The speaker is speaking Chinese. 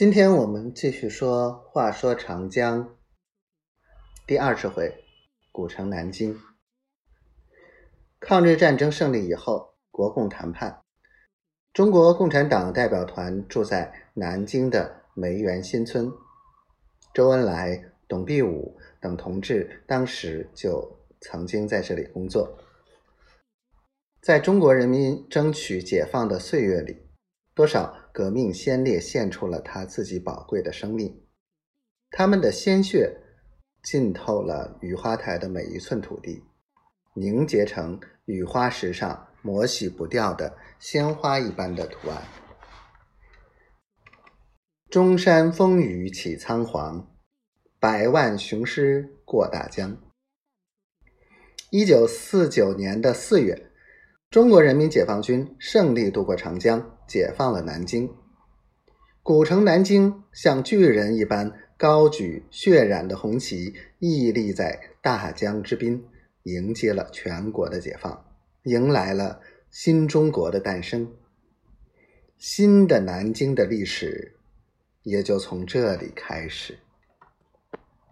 今天我们继续说，话说长江第二十回，古城南京。抗日战争胜利以后，国共谈判，中国共产党代表团住在南京的梅园新村。周恩来、董必武等同志当时就曾经在这里工作。在中国人民争取解放的岁月里，多少革命先烈献出了他自己宝贵的生命，他们的鲜血浸透了雨花台的每一寸土地，凝结成雨花石上磨洗不掉的鲜花一般的图案。中山风雨起苍黄，百万雄师过大江。一九四九年的四月。中国人民解放军胜利渡过长江，解放了南京。古城南京像巨人一般高举血染的红旗，屹立在大江之滨，迎接了全国的解放，迎来了新中国的诞生。新的南京的历史也就从这里开始。